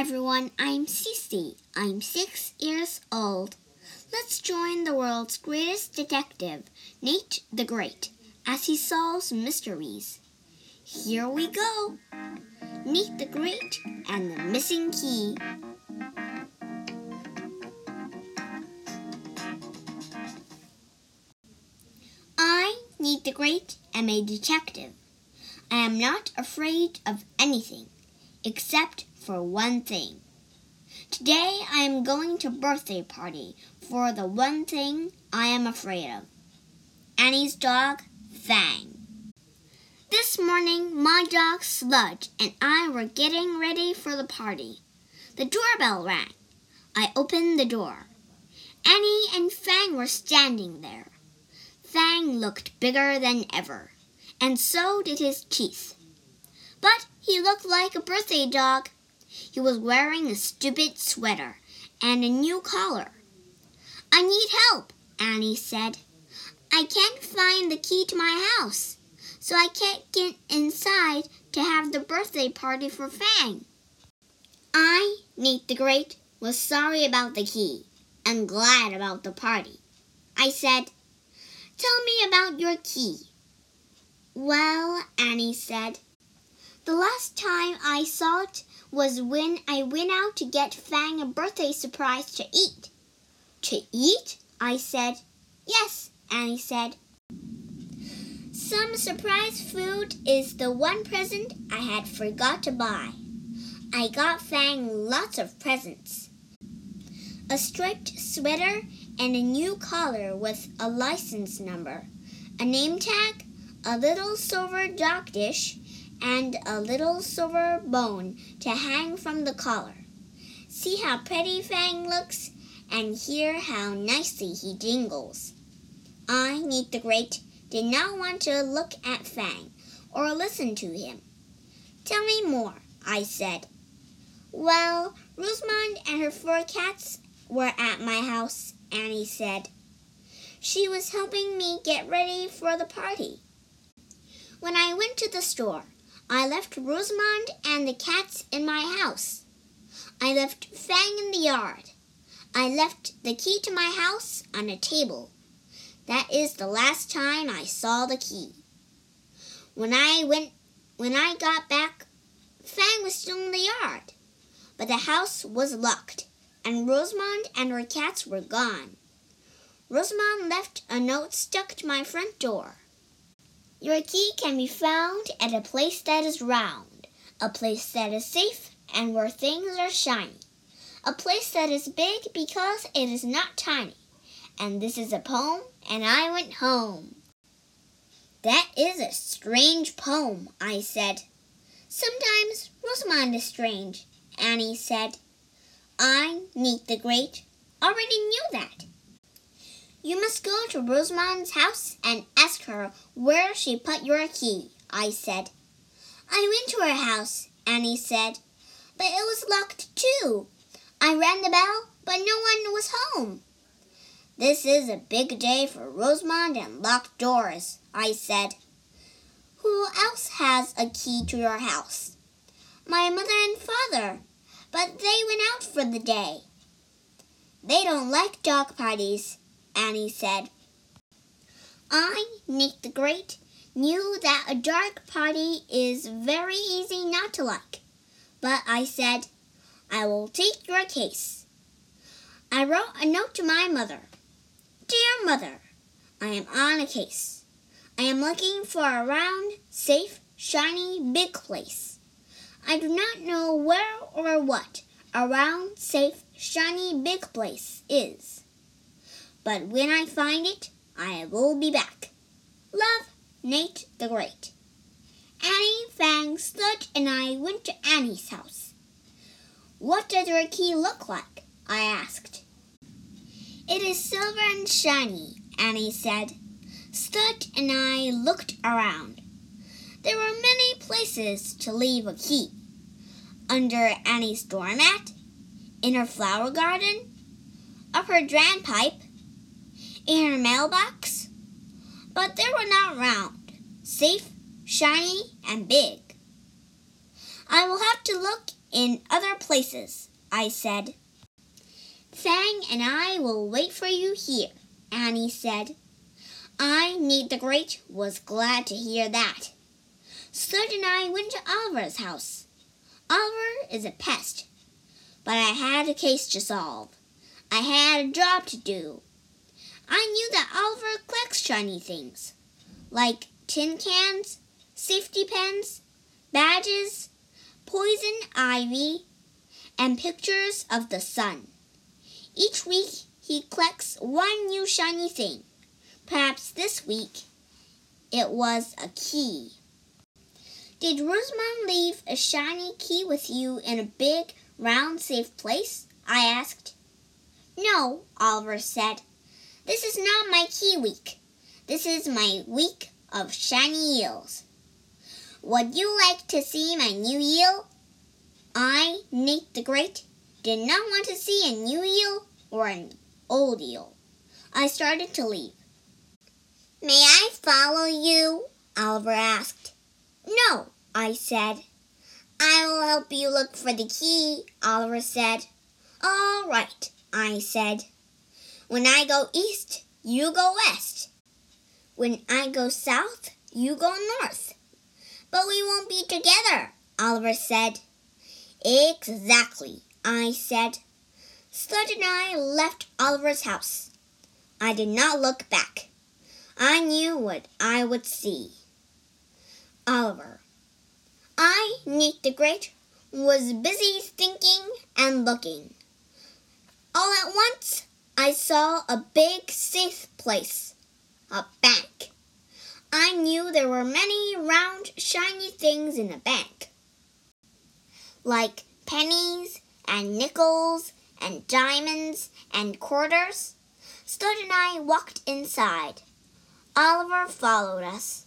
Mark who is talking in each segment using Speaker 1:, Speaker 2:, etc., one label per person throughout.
Speaker 1: everyone, I'm Cece. I'm six years old. Let's join the world's greatest detective, Nate the Great, as he solves mysteries. Here we go. Nate the Great and the Missing Key. I, Nate the Great, am a detective. I am not afraid of anything except for one thing. Today I am going to birthday party for the one thing I am afraid of. Annie's dog, Fang. This morning my dog Sludge and I were getting ready for the party. The doorbell rang. I opened the door. Annie and Fang were standing there. Fang looked bigger than ever, and so did his teeth. But he looked like a birthday dog. He was wearing a stupid sweater and a new collar. I need help, Annie said. I can't find the key to my house, so I can't get inside to have the birthday party for Fang. I, Nate the Great, was sorry about the key and glad about the party. I said, Tell me about your key. Well, Annie said, the last time I saw it was when I went out to get Fang a birthday surprise to eat. To eat? I said. Yes, Annie said. Some surprise food is the one present I had forgot to buy. I got Fang lots of presents. A striped sweater and a new collar with a license number, a name tag, a little silver dog dish, and a little silver bone to hang from the collar. See how pretty Fang looks, and hear how nicely he jingles. I, Nate the Great, did not want to look at Fang or listen to him. Tell me more, I said. Well, Rosamond and her four cats were at my house, Annie said. She was helping me get ready for the party. When I went to the store, I left Rosamond and the cats in my house. I left Fang in the yard. I left the key to my house on a table. That is the last time I saw the key. When I went when I got back, Fang was still in the yard. But the house was locked, and Rosamond and her cats were gone. Rosamond left a note stuck to my front door. Your key can be found at a place that is round, a place that is safe and where things are shiny, a place that is big because it is not tiny. And this is a poem, and I went home. That is a strange poem, I said. Sometimes Rosamond is strange, Annie said. I, Nate the Great, already knew that. You must go to Rosamond's house and ask her where she put your key, I said. I went to her house, Annie said, but it was locked too. I rang the bell, but no one was home. This is a big day for Rosamond and locked doors, I said. Who else has a key to your house? My mother and father, but they went out for the day. They don't like dog parties, Annie said. I, Nick the Great, knew that a dark party is very easy not to like, but I said, I will take your case. I wrote a note to my mother. Dear Mother, I am on a case. I am looking for a round, safe, shiny, big place. I do not know where or what a round, safe, shiny, big place is but when I find it, I will be back. Love, Nate the Great. Annie, Fang, Sludge, and I went to Annie's house. What does your key look like? I asked. It is silver and shiny, Annie said. Sludge and I looked around. There were many places to leave a key. Under Annie's doormat, in her flower garden, up her drain pipe, in her mailbox, but they were not round, safe, shiny, and big. I will have to look in other places, I said. Fang and I will wait for you here, Annie said. I, Nate the Great, was glad to hear that. Sludge and I went to Oliver's house. Oliver is a pest, but I had a case to solve. I had a job to do. I knew that Oliver collects shiny things, like tin cans, safety pins, badges, poison ivy, and pictures of the sun. Each week he collects one new shiny thing. Perhaps this week it was a key. Did Rosamond leave a shiny key with you in a big, round, safe place? I asked. No, Oliver said. This is not my key week. This is my week of shiny eels. Would you like to see my new eel? I, Nate the Great, did not want to see a new eel or an old eel. I started to leave. May I follow you? Oliver asked. No, I said. I will help you look for the key, Oliver said. All right, I said. When I go east, you go west. When I go south, you go north. But we won't be together, Oliver said. Exactly, I said. Sludge and I left Oliver's house. I did not look back. I knew what I would see. Oliver. I, Nate the Great, was busy thinking and looking. All at once, I saw a big, safe place a bank. I knew there were many round, shiny things in a bank, like pennies and nickels and diamonds and quarters. Sludge and I walked inside. Oliver followed us.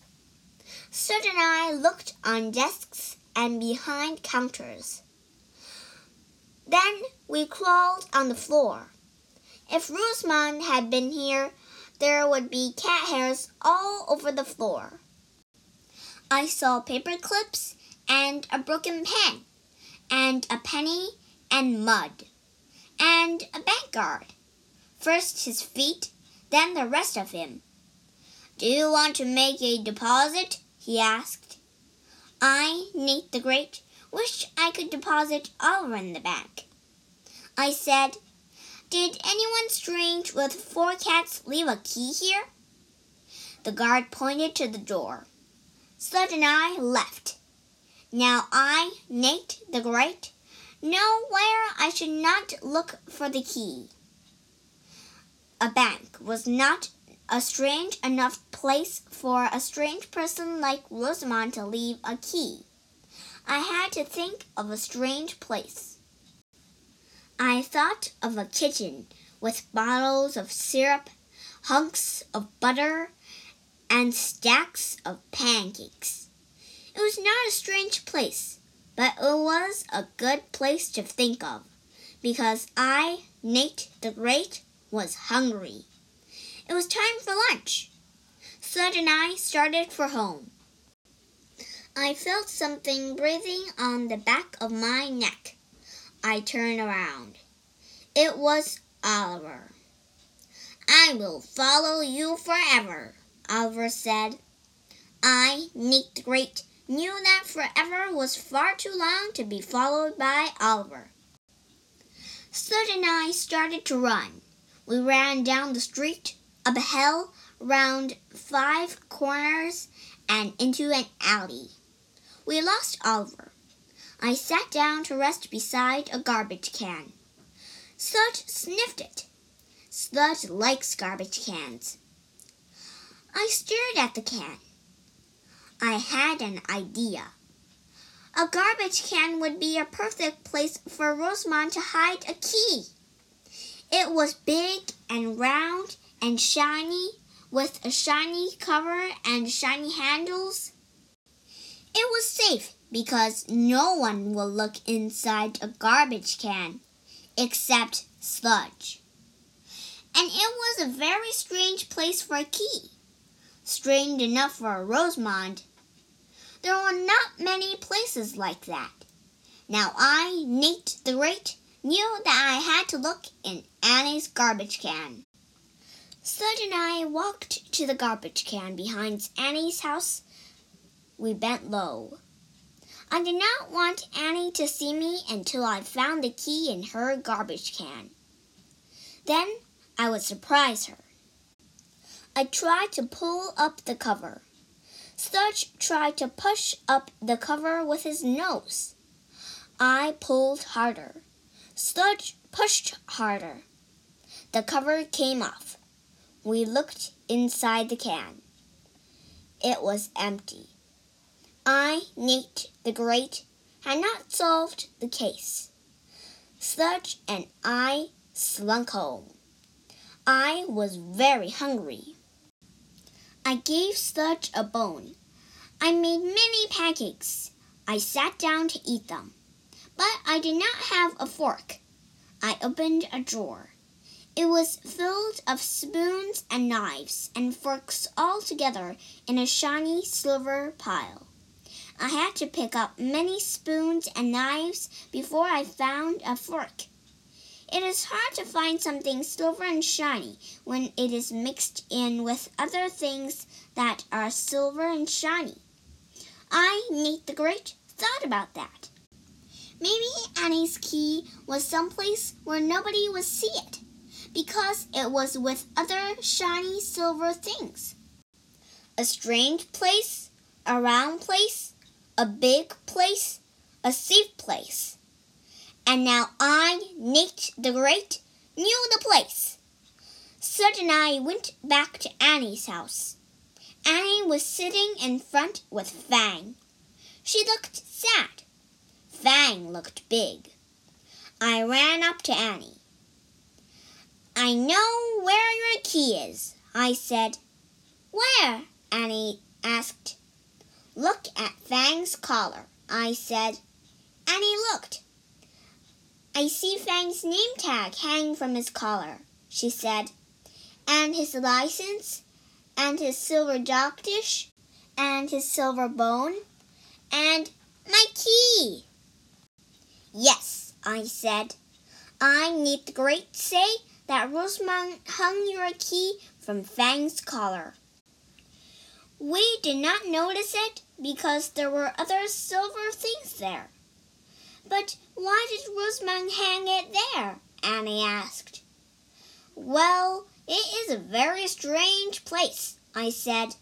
Speaker 1: Sludge and I looked on desks and behind counters. Then we crawled on the floor. If Rosamond had been here, there would be cat hairs all over the floor. I saw paper clips and a broken pen, and a penny and mud, and a bank guard. First his feet, then the rest of him. Do you want to make a deposit? he asked. I, Nate the Great, wished I could deposit all in the bank. I said, did anyone strange with four cats leave a key here? The guard pointed to the door. Sludge and I left. Now I, Nate the Great, know where I should not look for the key. A bank was not a strange enough place for a strange person like Rosamond to leave a key. I had to think of a strange place. I thought of a kitchen with bottles of syrup, hunks of butter, and stacks of pancakes. It was not a strange place, but it was a good place to think of, because I, Nate the Great, was hungry. It was time for lunch. Sludge and I started for home. I felt something breathing on the back of my neck. I turned around. It was Oliver. I will follow you forever, Oliver said. I, Nate the Great, knew that forever was far too long to be followed by Oliver. Sludge and I started to run. We ran down the street, up a hill, round five corners, and into an alley. We lost Oliver. I sat down to rest beside a garbage can. Sludge sniffed it. Sludge likes garbage cans. I stared at the can. I had an idea. A garbage can would be a perfect place for Rosamond to hide a key. It was big and round and shiny, with a shiny cover and shiny handles. It was safe because no one will look inside a garbage can except sludge. And it was a very strange place for a key. Strange enough for a Rosamond. There were not many places like that. Now I, Nate the Great, knew that I had to look in Annie's garbage can. Sludge and I walked to the garbage can behind Annie's house. We bent low. I did not want Annie to see me until I found the key in her garbage can. Then I would surprise her. I tried to pull up the cover. Sludge tried to push up the cover with his nose. I pulled harder. Sludge pushed harder. The cover came off. We looked inside the can. It was empty. I, Nate the Great, had not solved the case. Sludge and I slunk home. I was very hungry. I gave Sludge a bone. I made many pancakes. I sat down to eat them. But I did not have a fork. I opened a drawer. It was filled of spoons and knives and forks all together in a shiny silver pile. I had to pick up many spoons and knives before I found a fork. It is hard to find something silver and shiny when it is mixed in with other things that are silver and shiny. I, Nate the Great, thought about that. Maybe Annie's key was someplace where nobody would see it because it was with other shiny silver things. A strange place, a round place, a big place, a safe place. And now I, Nate the Great, knew the place. Sludge and I went back to Annie's house. Annie was sitting in front with Fang. She looked sad. Fang looked big. I ran up to Annie. I know where your key is, I said. Where? Annie asked. Look at Fang's collar, I said. And he looked. I see Fang's name tag hang from his collar, she said, and his license, and his silver dogfish, and his silver bone, and my key. Yes, I said. I Nate the great say that Rosamond hung your key from Fang's collar. We did not notice it because there were other silver things there. But why did Rosamond hang it there? Annie asked. Well, it is a very strange place, I said.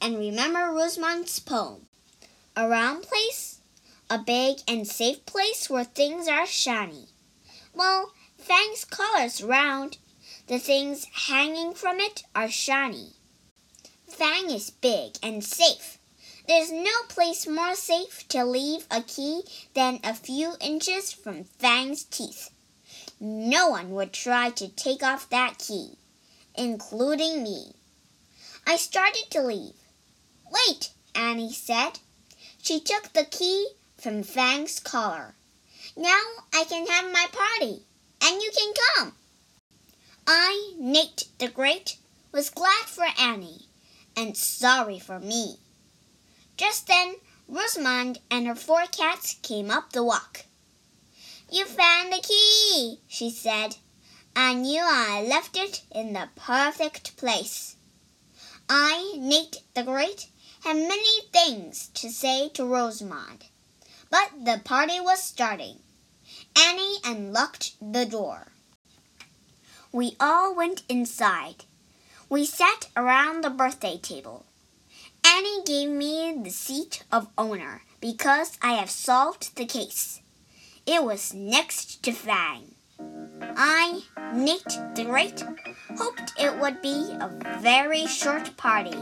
Speaker 1: And remember Rosamond's poem. A round place? A big and safe place where things are shiny. Well, Fang's collar's round. The things hanging from it are shiny. Fang is big and safe. There's no place more safe to leave a key than a few inches from Fang's teeth. No one would try to take off that key, including me. I started to leave. Wait, Annie said. She took the key from Fang's collar. Now I can have my party and you can come. I, Nate the Great, was glad for Annie and sorry for me. Just then, Rosamond and her four cats came up the walk. You found the key, she said. I knew I left it in the perfect place. I, Nate the Great, had many things to say to Rosamond, but the party was starting. Annie unlocked the door. We all went inside. We sat around the birthday table. Annie gave me the seat of owner because I have solved the case. It was next to Fang. I, Nate the Great, hoped it would be a very short party.